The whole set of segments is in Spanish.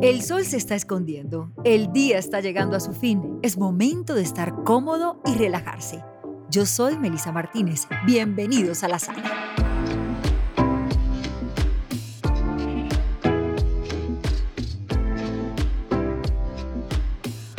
El sol se está escondiendo, el día está llegando a su fin, es momento de estar cómodo y relajarse. Yo soy Melisa Martínez, bienvenidos a la sala.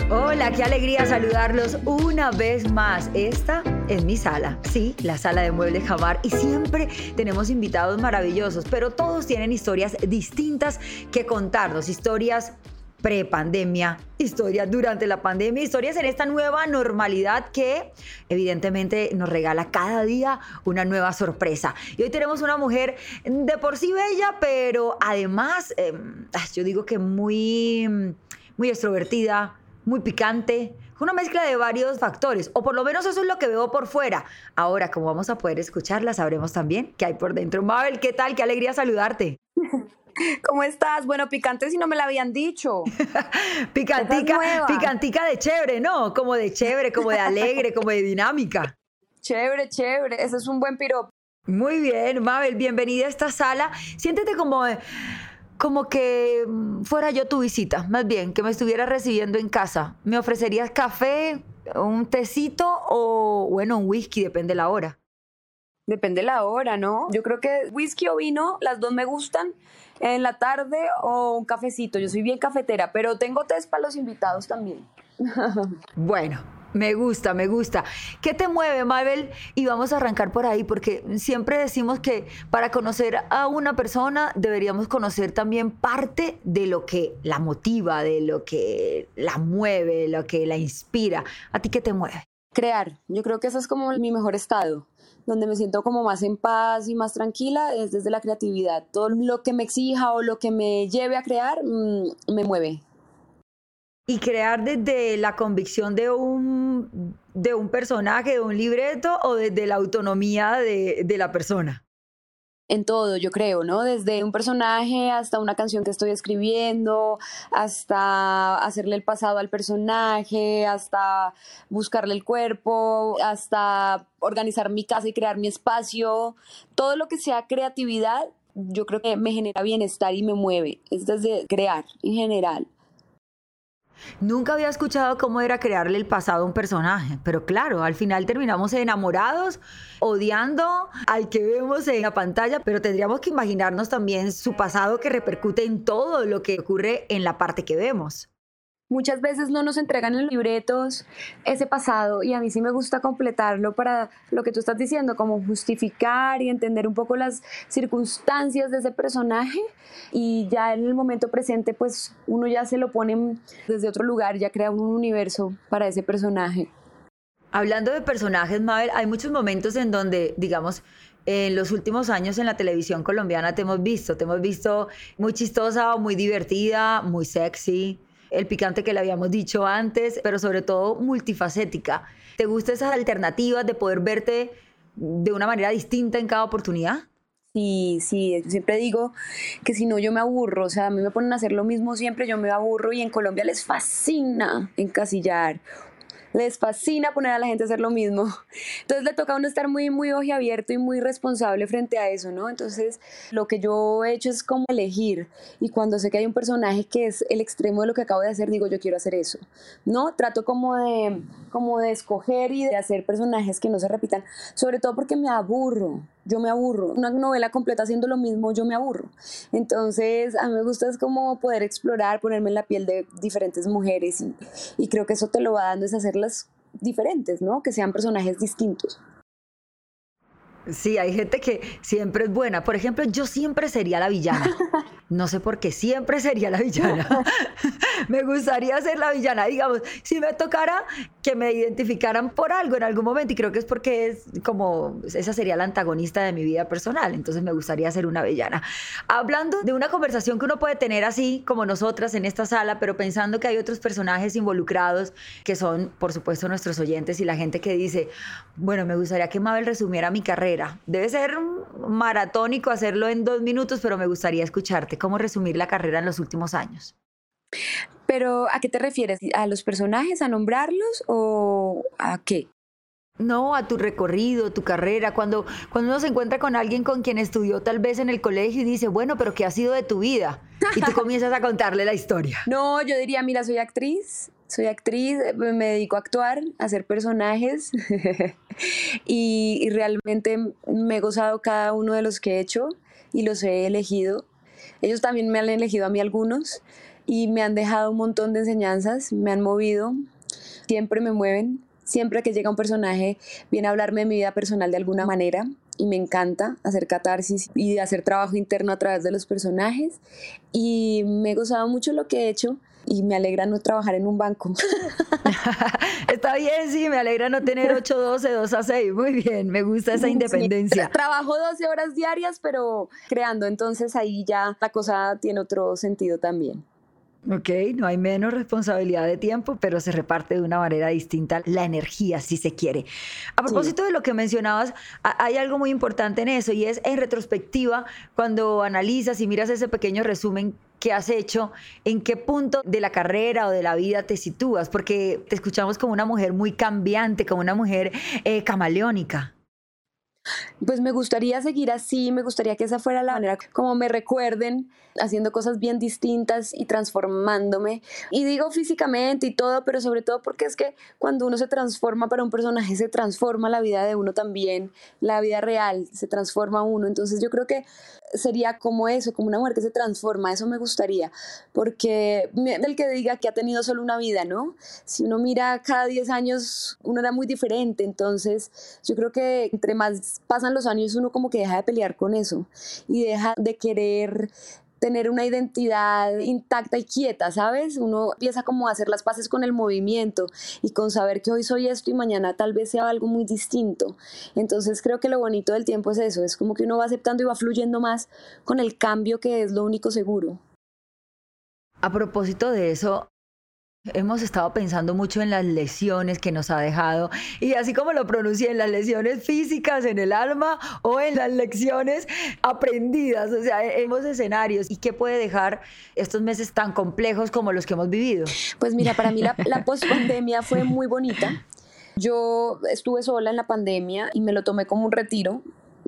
Hola, qué alegría saludarlos una vez más. Esta es mi sala, sí, la sala de muebles Jamar y siempre tenemos invitados maravillosos, pero todos tienen historias distintas que contarnos, historias pre-pandemia, historias durante la pandemia, historias en esta nueva normalidad que evidentemente nos regala cada día una nueva sorpresa. Y hoy tenemos una mujer de por sí bella, pero además, em, yo digo que muy, muy extrovertida, muy picante, una mezcla de varios factores, o por lo menos eso es lo que veo por fuera. Ahora, como vamos a poder escucharla, sabremos también qué hay por dentro. Mabel, ¿qué tal? Qué alegría saludarte. ¿Cómo estás? Bueno, picante si no me la habían dicho. picantica, picantica de chévere, ¿no? Como de chévere, como de alegre, como de dinámica. Chévere, chévere. Ese es un buen piropo. Muy bien, Mabel, bienvenida a esta sala. Siéntete como como que mm, fuera yo tu visita, más bien, que me estuviera recibiendo en casa. ¿Me ofrecerías café, un tecito o, bueno, un whisky, depende la hora? Depende la hora, ¿no? Yo creo que whisky o vino, las dos me gustan. En la tarde o un cafecito. Yo soy bien cafetera, pero tengo test para los invitados también. bueno, me gusta, me gusta. ¿Qué te mueve, Mabel? Y vamos a arrancar por ahí, porque siempre decimos que para conocer a una persona deberíamos conocer también parte de lo que la motiva, de lo que la mueve, lo que la inspira. ¿A ti qué te mueve? Crear. Yo creo que ese es como mi mejor estado donde me siento como más en paz y más tranquila es desde la creatividad. Todo lo que me exija o lo que me lleve a crear mm, me mueve, y crear desde la convicción de un, de un personaje, de un libreto o desde la autonomía de, de la persona? en todo, yo creo, ¿no? Desde un personaje hasta una canción que estoy escribiendo, hasta hacerle el pasado al personaje, hasta buscarle el cuerpo, hasta organizar mi casa y crear mi espacio. Todo lo que sea creatividad, yo creo que me genera bienestar y me mueve. Es desde crear en general. Nunca había escuchado cómo era crearle el pasado a un personaje, pero claro, al final terminamos enamorados, odiando al que vemos en la pantalla, pero tendríamos que imaginarnos también su pasado que repercute en todo lo que ocurre en la parte que vemos. Muchas veces no nos entregan en los libretos ese pasado y a mí sí me gusta completarlo para lo que tú estás diciendo, como justificar y entender un poco las circunstancias de ese personaje y ya en el momento presente pues uno ya se lo pone desde otro lugar, ya crea un universo para ese personaje. Hablando de personajes, Mabel, hay muchos momentos en donde, digamos, en los últimos años en la televisión colombiana te hemos visto, te hemos visto muy chistosa, muy divertida, muy sexy, el picante que le habíamos dicho antes, pero sobre todo multifacética. ¿Te gustan esas alternativas de poder verte de una manera distinta en cada oportunidad? Sí, sí, siempre digo que si no yo me aburro, o sea, a mí me ponen a hacer lo mismo siempre, yo me aburro y en Colombia les fascina encasillar les fascina poner a la gente a hacer lo mismo. Entonces le toca a uno estar muy, muy abierto y muy responsable frente a eso, ¿no? Entonces lo que yo he hecho es como elegir y cuando sé que hay un personaje que es el extremo de lo que acabo de hacer, digo yo quiero hacer eso, ¿no? Trato como de, como de escoger y de hacer personajes que no se repitan, sobre todo porque me aburro yo me aburro. Una novela completa haciendo lo mismo, yo me aburro. Entonces, a mí me gusta es como poder explorar, ponerme en la piel de diferentes mujeres y, y creo que eso te lo va dando es hacerlas diferentes, ¿no? Que sean personajes distintos. Sí, hay gente que siempre es buena. Por ejemplo, yo siempre sería la villana. No sé por qué, siempre sería la villana. me gustaría ser la villana. Digamos, si me tocara que me identificaran por algo en algún momento, y creo que es porque es como, esa sería la antagonista de mi vida personal, entonces me gustaría ser una villana. Hablando de una conversación que uno puede tener así, como nosotras en esta sala, pero pensando que hay otros personajes involucrados, que son, por supuesto, nuestros oyentes y la gente que dice, bueno, me gustaría que Mabel resumiera mi carrera. Debe ser maratónico hacerlo en dos minutos, pero me gustaría escucharte cómo resumir la carrera en los últimos años. Pero, ¿a qué te refieres? ¿A los personajes, a nombrarlos o a qué? no, a tu recorrido, tu carrera, cuando, cuando uno se encuentra con alguien con quien estudió tal vez en el colegio y dice, bueno, pero ¿qué ha sido de tu vida? Y tú comienzas a contarle la historia. No, yo diría, mira, soy actriz, soy actriz, me dedico a actuar, a hacer personajes y, y, realmente me he gozado cada uno de los que he hecho y los he elegido. Ellos también me han elegido a mí algunos y me han dejado un montón de enseñanzas, me han movido, siempre me mueven Siempre que llega un personaje viene a hablarme de mi vida personal de alguna manera y me encanta hacer catarsis y hacer trabajo interno a través de los personajes y me he gozado mucho lo que he hecho y me alegra no trabajar en un banco. Está bien, sí, me alegra no tener 8, 12, 2 a 6. Muy bien, me gusta esa independencia. trabajo 12 horas diarias, pero creando, entonces ahí ya la cosa tiene otro sentido también. Ok, no hay menos responsabilidad de tiempo, pero se reparte de una manera distinta la energía, si se quiere. A propósito de lo que mencionabas, hay algo muy importante en eso y es en retrospectiva, cuando analizas y miras ese pequeño resumen que has hecho, en qué punto de la carrera o de la vida te sitúas, porque te escuchamos como una mujer muy cambiante, como una mujer eh, camaleónica. Pues me gustaría seguir así, me gustaría que esa fuera la manera como me recuerden, haciendo cosas bien distintas y transformándome. Y digo físicamente y todo, pero sobre todo porque es que cuando uno se transforma para un personaje, se transforma la vida de uno también, la vida real, se transforma uno. Entonces yo creo que sería como eso, como una mujer que se transforma, eso me gustaría, porque del que diga que ha tenido solo una vida, ¿no? Si uno mira cada 10 años, uno era muy diferente, entonces yo creo que entre más pasan los años uno como que deja de pelear con eso y deja de querer tener una identidad intacta y quieta, ¿sabes? Uno empieza como a hacer las paces con el movimiento y con saber que hoy soy esto y mañana tal vez sea algo muy distinto. Entonces creo que lo bonito del tiempo es eso, es como que uno va aceptando y va fluyendo más con el cambio que es lo único seguro. A propósito de eso, Hemos estado pensando mucho en las lesiones que nos ha dejado y así como lo pronuncié, en las lesiones físicas en el alma o en las lecciones aprendidas, o sea, hemos escenarios y qué puede dejar estos meses tan complejos como los que hemos vivido. Pues mira, para mí la, la pospandemia fue muy bonita. Yo estuve sola en la pandemia y me lo tomé como un retiro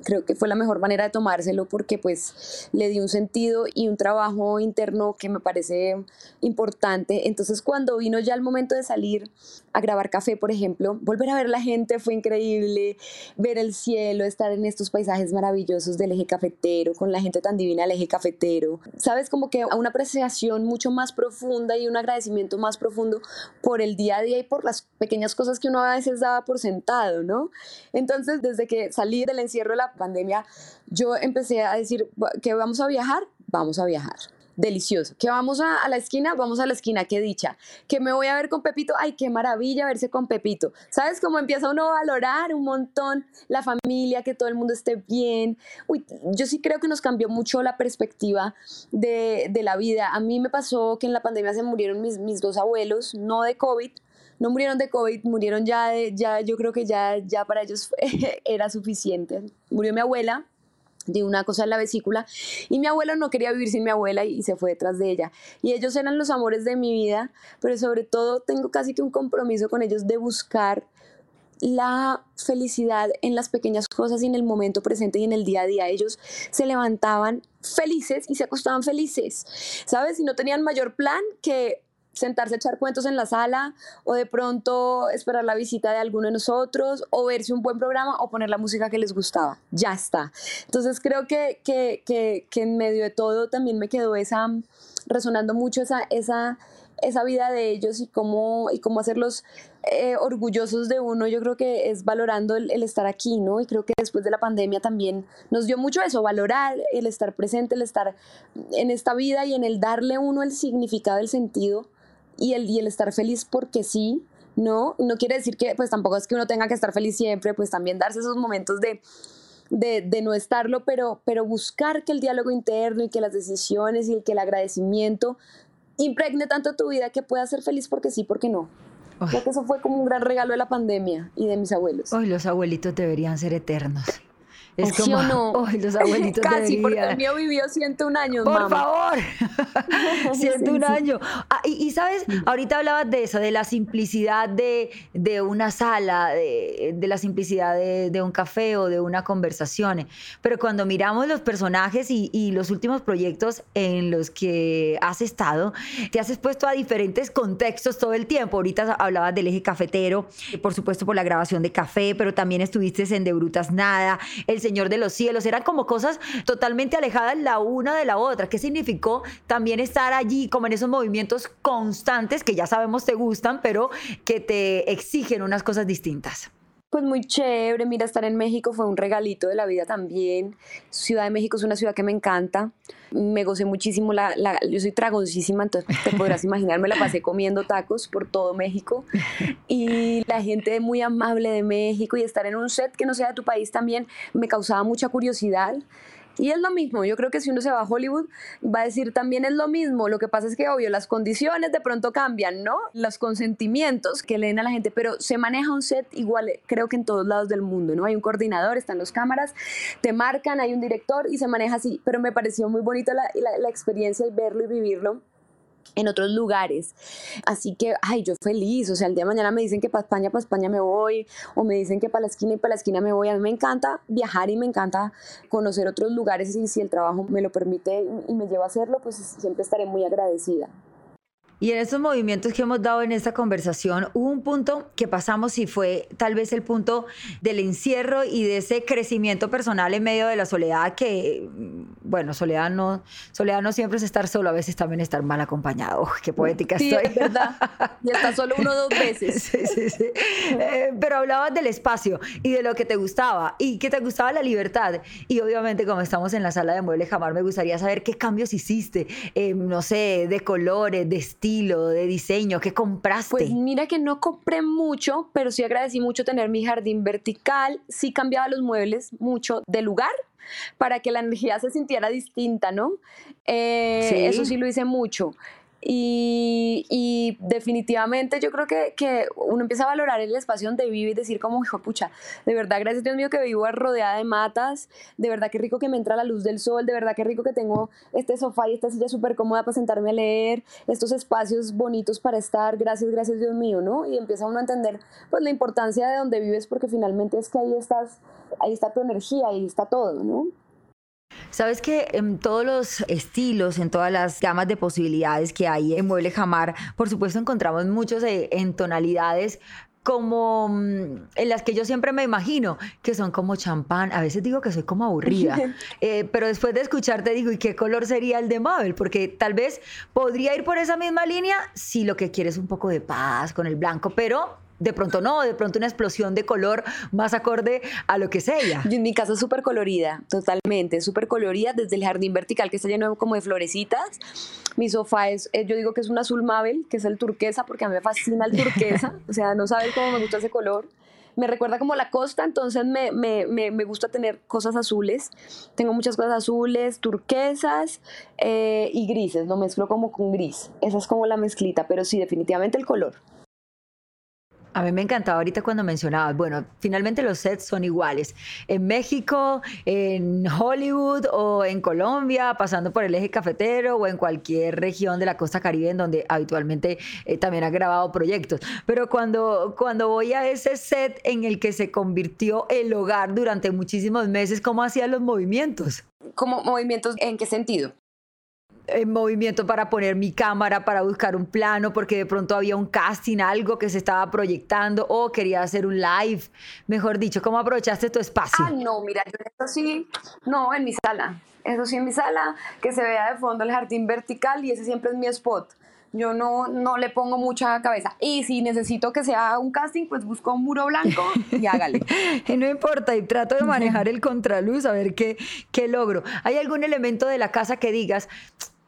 creo que fue la mejor manera de tomárselo porque pues le di un sentido y un trabajo interno que me parece importante. Entonces cuando vino ya el momento de salir a grabar café, por ejemplo, volver a ver la gente fue increíble, ver el cielo, estar en estos paisajes maravillosos del eje cafetero, con la gente tan divina del eje cafetero. Sabes, como que una apreciación mucho más profunda y un agradecimiento más profundo por el día a día y por las pequeñas cosas que uno a veces daba por sentado, ¿no? Entonces, desde que salí del encierro de la pandemia, yo empecé a decir que vamos a viajar, vamos a viajar delicioso. Que vamos a, la esquina, vamos a la esquina, qué dicha. Que me voy a ver con Pepito, ay, qué maravilla verse con Pepito. ¿Sabes cómo empieza uno a valorar un montón la familia, que todo el mundo esté bien? Uy, yo sí creo que nos cambió mucho la perspectiva de, la vida. A mí me pasó que en la pandemia se murieron mis, mis dos abuelos, no de COVID, no murieron de COVID, murieron ya ya yo creo que ya, ya para ellos era suficiente. Murió mi abuela, de una cosa en la vesícula y mi abuelo no quería vivir sin mi abuela y, se fue detrás de ella. Y ellos eran los amores de mi vida pero sobre todo tengo casi que un compromiso con ellos de buscar la felicidad en las pequeñas cosas y en el momento presente y en el día a día. Ellos se levantaban felices y se acostaban felices sabes y no tenían mayor plan que sentarse a echar cuentos en la sala o de pronto esperar la visita de alguno de nosotros o verse un buen programa o poner la música que les gustaba. Ya está. Entonces creo que, que, que, que en medio de todo también me quedó esa, resonando mucho esa, esa, esa vida de ellos y cómo, y cómo hacerlos eh, orgullosos de uno, yo creo que es valorando el, el, estar aquí, ¿no? Y creo que después de la pandemia también nos dio mucho eso, valorar el estar presente, el estar en esta vida y en el darle uno el significado, el sentido y el, y el estar feliz porque sí, ¿no? No quiere decir que pues tampoco es que uno tenga que estar feliz siempre, pues también darse esos momentos de, de, de, no estarlo, pero, pero buscar que el diálogo interno y que las decisiones y que el agradecimiento impregne tanto tu vida que puedas ser feliz porque sí, porque no. Creo que eso fue como un gran regalo de la pandemia y de mis abuelos. Hoy los abuelitos deberían ser eternos. Es como, no? los abuelitos Casi, porque el mío vivió 101 años, Por favor, 101 años. Ah, y, sabes, ahorita hablabas de eso, de la simplicidad de, de una sala, de, de la simplicidad de, de, un café o de una conversación. Pero cuando miramos los personajes y, y, los últimos proyectos en los que has estado, te has expuesto a diferentes contextos todo el tiempo. Ahorita hablabas del eje cafetero, por supuesto por la grabación de café, pero también estuviste en De Brutas Nada, El Señor de los Cielos. Eran como cosas totalmente alejadas la una de la otra. ¿Qué significó también estar allí como en esos movimientos constantes que ya sabemos te gustan, pero que te exigen unas cosas distintas? Pues muy chévere, mira, estar en México fue un regalito de la vida también. Ciudad de México es una ciudad que me encanta. Me gocé muchísimo, la, yo soy tragoncísima, entonces te podrás imaginar, me la pasé comiendo tacos por todo México. Y la gente muy amable de México y estar en un set que no sea de tu país también me causaba mucha curiosidad. Y es lo mismo, yo creo que si uno se va a Hollywood va a decir también es lo mismo, lo que pasa es que obvio las condiciones de pronto cambian, ¿no? Los consentimientos que le den a la gente, pero se maneja un set igual creo que en todos lados del mundo, ¿no? Hay un coordinador, están los cámaras, te marcan, hay un director y se maneja así, pero me pareció muy bonita la, la, la experiencia y verlo y vivirlo en otros lugares. Así que, ay, yo feliz, o sea, el día de mañana me dicen que para España, para España me voy, o me dicen que para la esquina y para la esquina me voy. A mí me encanta viajar y me encanta conocer otros lugares y si el trabajo me lo permite y me lleva a hacerlo, pues siempre estaré muy agradecida. Y en estos movimientos que hemos dado en esta conversación, hubo un punto que pasamos y fue tal vez el punto del encierro y de ese crecimiento personal en medio de la soledad que, bueno, soledad no, soledad no siempre es estar solo, a veces también estar mal acompañado. qué poética sí, estoy. Es verdad. Y hasta solo uno o dos veces. sí, sí, sí. Eh, pero hablabas del espacio y de lo que te gustaba y que te gustaba la libertad. Y obviamente, como estamos en la sala de muebles Jamar, me gustaría saber qué cambios hiciste, eh, no sé, de colores, de estilo de diseño? ¿Qué compraste? Pues mira que no compré mucho, pero sí agradecí mucho tener mi jardín vertical. Sí cambiaba los muebles mucho de lugar para que la energía se sintiera distinta, ¿no? Eh, eso sí lo hice mucho. Y, definitivamente yo creo que, que, uno empieza a valorar el espacio donde vive y decir como, hijo, pucha, de verdad, gracias Dios mío que vivo rodeada de matas, de verdad que rico que me entra la luz del sol, de verdad que rico que tengo este sofá y esta silla súper cómoda para sentarme a leer, estos espacios bonitos para estar, gracias, gracias Dios mío, ¿no? Y empieza uno a entender pues la importancia de donde vives porque finalmente es que ahí estás, ahí está tu energía, ahí está todo, ¿no? Sabes que en todos los estilos, en todas las gamas de posibilidades que hay en Mueble Jamar, por supuesto encontramos muchos eh, en tonalidades como mm, en las que yo siempre me imagino, que son como champán. A veces digo que soy como aburrida, eh, pero después de escucharte digo, ¿y qué color sería el de Mabel? Porque tal vez podría ir por esa misma línea si lo que quieres es un poco de paz con el blanco, pero de pronto no, de pronto una explosión de color más acorde a lo que es ella. en mi casa es súper colorida, totalmente, súper colorida, desde el jardín vertical que está lleno como de florecitas. Mi sofá es, eh, yo digo que es un azul Mabel, que es el turquesa, porque a mí me fascina el turquesa, o sea, no sabes cómo me gusta ese color me recuerda como la costa, entonces me, me, me, gusta tener cosas azules. Tengo muchas cosas azules, turquesas eh, y grises, lo mezclo como con gris. Esa es como la mezclita, pero sí, definitivamente el color. A mí me encantaba ahorita cuando mencionabas, bueno, finalmente los sets son iguales. En México, en Hollywood o en Colombia, pasando por el eje cafetero o en cualquier región de la costa caribe en donde habitualmente eh, también ha grabado proyectos. Pero cuando, cuando voy a ese set en el que se convirtió el hogar durante muchísimos meses, ¿cómo hacían los movimientos? ¿Cómo movimientos en qué sentido? En movimiento para poner mi cámara, para buscar un plano, porque de pronto había un casting, algo que se estaba proyectando, o quería hacer un live. Mejor dicho, ¿cómo aprovechaste tu espacio? Ah, no, mira, yo eso sí, no, en mi sala. Eso sí, en mi sala, que se vea de fondo el jardín vertical y ese siempre es mi spot. Yo no, no le pongo mucha cabeza. Y si necesito que sea un casting, pues busco un muro blanco y hágale. y no importa, y trato de manejar el contraluz, a ver qué, qué logro. ¿Hay algún elemento de la casa que digas,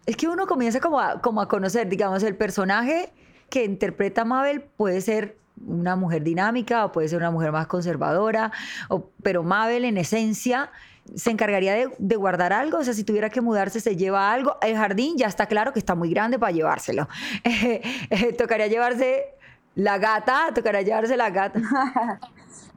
es que uno comienza como a, como a conocer, digamos, el personaje que interpreta Mabel puede ser una mujer dinámica o puede ser una mujer más conservadora, pero Mabel en esencia se encargaría de, guardar algo, o sea, si tuviera que mudarse se lleva algo, el jardín ya está claro que está muy grande para llevárselo, eh, tocaría llevarse la gata, tocaría llevarse la gata.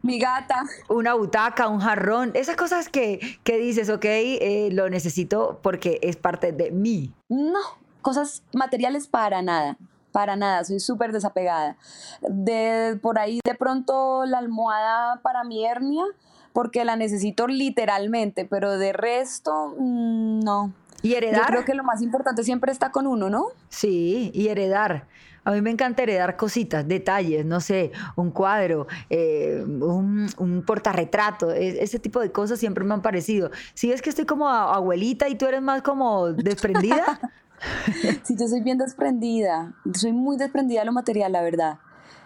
Mi gata. Una butaca, un jarrón, esas cosas que, que dices, ok, eh, lo necesito porque es parte de mí. No, cosas materiales para nada para nada, soy súper desapegada. De, por ahí de pronto la almohada para mi hernia, porque la necesito literalmente, pero de resto, mm, no. ¿Y heredar? Yo creo que lo más importante siempre está con uno, ¿no? Sí, y heredar. A mí me encanta heredar cositas, detalles, no sé, un cuadro, eh, un, un, portarretrato, e, ese tipo de cosas siempre me han parecido. Si es que estoy como abuelita y tú eres más como desprendida. sí, yo soy bien desprendida, soy muy desprendida de lo material, la verdad.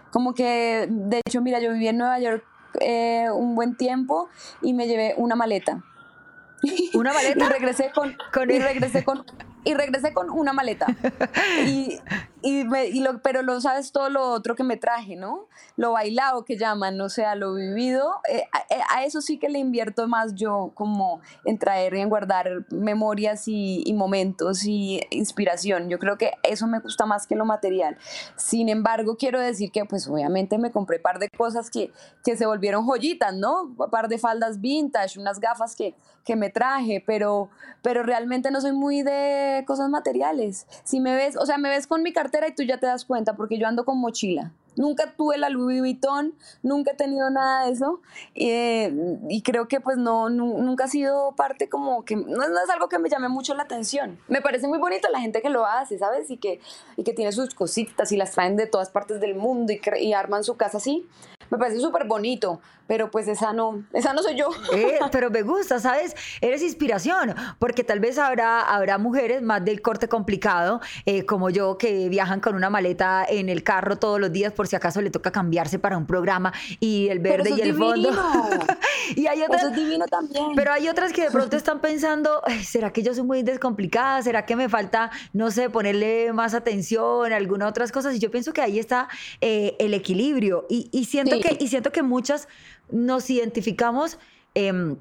Como que, de hecho, mira, yo viví en Nueva York eh, un buen tiempo y me llevé una maleta. ¿Una maleta? y regresé con, y regresé con y regresé con una maleta. Y, y, lo, pero lo sabes todo lo otro que me traje, ¿no? Lo bailado que llaman, o sea, lo vivido. Eh, eh, a, eso sí que le invierto más yo, como en traer y en guardar memorias y, y, momentos y inspiración. Yo creo que eso me gusta más que lo material. Sin embargo, quiero decir que, pues, obviamente me compré un par de cosas que, que se volvieron joyitas, ¿no? Un par de faldas vintage, unas gafas que, que me traje, pero, pero realmente no soy muy de cosas materiales. Si me ves, o sea, me ves con mi cartera y tú ya te das cuenta, porque yo ando con mochila. Nunca tuve la Louis Vuitton, nunca he tenido nada de eso eh, y creo que pues no, nunca ha sido parte como que, no, es algo que me llame mucho la atención. Me parece muy bonito la gente que lo hace, ¿sabes? Y que, y que tiene sus cositas y las traen de todas partes del mundo y, arman su casa así, me parece súper bonito, pero pues esa no, esa no soy yo. Eh, pero me gusta, ¿sabes? Eres inspiración, porque tal vez habrá, habrá mujeres más del corte complicado, eh, como yo, que viajan con una maleta en el carro todos los días por si acaso le toca cambiarse para un programa y el verde y el fondo. y hay otras, eso es divino también. Pero hay otras que de pronto están pensando, ¿será que yo soy muy descomplicada? ¿Será que me falta, no sé, ponerle más atención a algunas otras cosas? Y yo pienso que ahí está eh, el equilibrio. Y, y siento y siento que muchas nos identificamos. Em,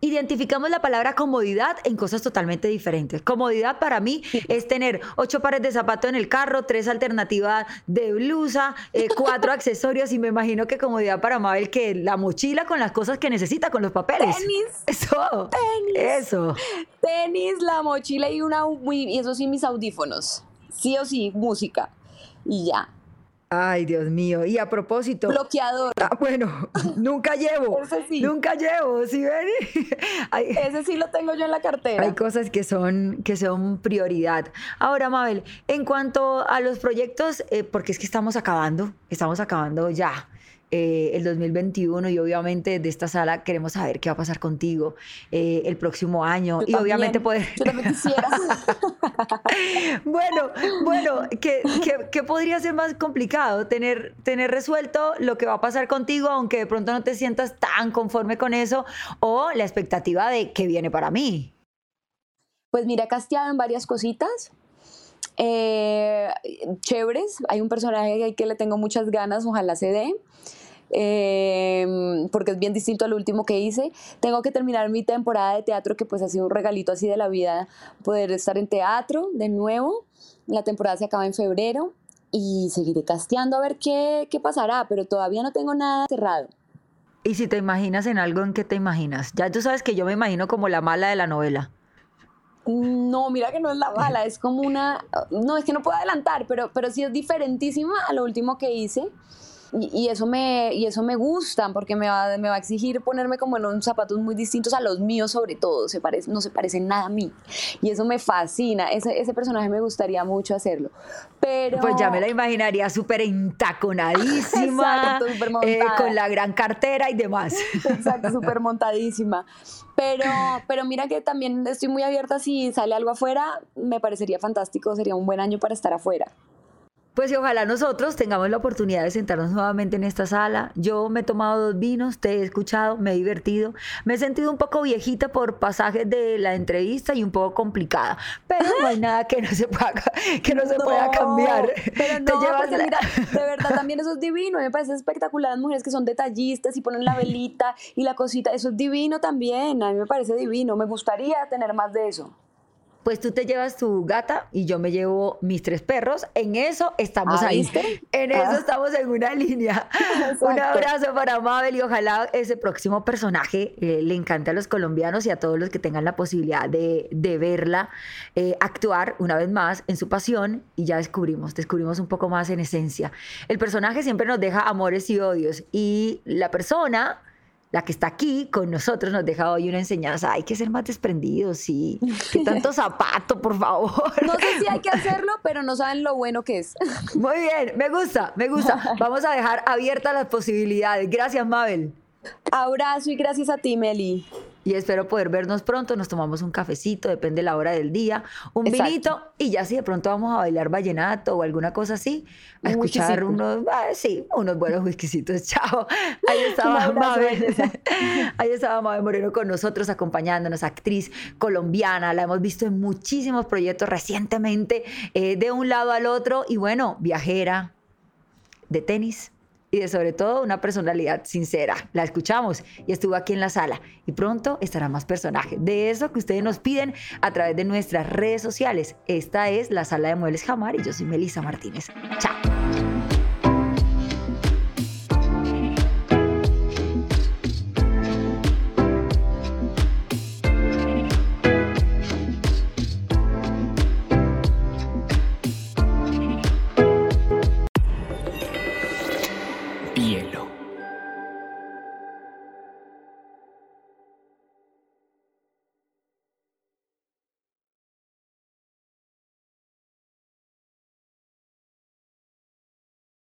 identificamos la palabra comodidad en cosas totalmente diferentes. Comodidad para mí es tener ocho pares de zapatos en el carro, tres alternativas de blusa, eh, cuatro accesorios y me imagino que comodidad para Mabel que la mochila con las cosas que necesita, con los papeles. Tenis. Eso. Tenis. Eso. Tenis, la mochila y una y eso sí mis audífonos. Sí o sí, música. Y ya. Ay, Dios mío. Y a propósito. Bloqueador. Ah, bueno, nunca llevo. Ese sí. Nunca llevo, ¿sí ven? Ese sí lo tengo yo en la cartera. Hay cosas que son, que son prioridad. Ahora, Mabel, en cuanto a los proyectos, eh, porque es que estamos acabando, estamos acabando ya. Eh, el 2021 y obviamente de esta sala queremos saber qué va a pasar contigo eh, el próximo año y obviamente poder... Yo también quisiera. bueno, bueno, ¿qué, qué, podría ser más complicado? Tener, tener resuelto lo que va a pasar contigo, aunque de pronto no te sientas tan conforme con eso, o la expectativa de qué viene para mí. Pues mira, casteado en varias cositas. Eh, chéveres, hay un personaje que le tengo muchas ganas, ojalá se dé. Em, porque es bien distinto al último que hice. Tengo que terminar mi temporada de teatro, que pues ha sido un regalito así de la vida, poder estar en teatro de nuevo. La temporada se acaba en febrero y seguiré casteando a ver qué, qué pasará, pero todavía no tengo nada cerrado. ¿Y si te imaginas en algo, en qué te imaginas? Ya tú sabes que yo me imagino como la mala de la novela. No, mira que no es la mala, es como una... No, es que no puedo adelantar, pero, pero sí es diferentísima a lo último que hice y, eso me, y eso me gusta porque me va, me va a exigir ponerme como en unos zapatos muy distintos a los míos sobre todo, se parece, no se parece nada a mí y eso me fascina, ese, ese personaje me gustaría mucho hacerlo, pero... Pues ya me la imaginaría súper entaconadísima, eh, con la gran cartera y demás. Exacto, súper montadísima. Pero, pero mira que también estoy muy abierta si sale algo afuera, me parecería fantástico, sería un buen año para estar afuera. Pues y ojalá nosotros tengamos la oportunidad de sentarnos nuevamente en esta sala. Yo me he tomado dos vinos, te he escuchado, me he divertido. Me he sentido un poco viejita por pasajes de la entrevista y un poco complicada. Pero no hay nada que no se pueda, que no, se pueda cambiar. Pero no, te mira, de verdad también eso es divino. Me parece espectacular las mujeres que son detallistas y ponen la velita y la cosita. Eso es divino también. A mí me parece divino. Me gustaría tener más de eso. Pues tú te llevas tu gata y yo me llevo mis tres perros. En eso estamos Ah, ahí. ¿viste? En eso Ah. estamos en una línea. Exacto. Un abrazo para Mabel y ojalá ese próximo personaje eh, le encante a los colombianos y a todos los que tengan la posibilidad de, de verla eh, actuar una vez más en su pasión y ya descubrimos, descubrimos un poco más en esencia. El personaje siempre nos deja amores y odios y la persona la que está aquí con nosotros nos deja hoy una enseñanza. Hay que ser más desprendidos, sí. Que tanto zapato, por favor. No sé si hay que hacerlo, pero no saben lo bueno que es. Muy bien, me gusta, me gusta. Vamos a dejar abiertas las posibilidades. Gracias, Mabel. Abrazo y gracias a ti, Meli. Y espero poder vernos pronto. Nos tomamos un cafecito, depende de la hora del día, un Exacto. vinito y ya si de pronto vamos a bailar vallenato o alguna cosa así, a Un escuchar whiskycito. unos, ah, sí, unos buenos whiskycitos. Chao. Ahí estaba Mabel. Ahí estaba Mabel Moreno con nosotros acompañándonos, actriz colombiana. La hemos visto en muchísimos proyectos recientemente, eh, de un lado al otro y bueno, viajera de tenis y de sobre todo una personalidad sincera. La escuchamos y estuvo aquí en la sala y pronto estará más personaje. De eso que ustedes nos piden a través de nuestras redes sociales. Esta es la sala de muebles Jamar y yo soy Melisa Martínez. Chao.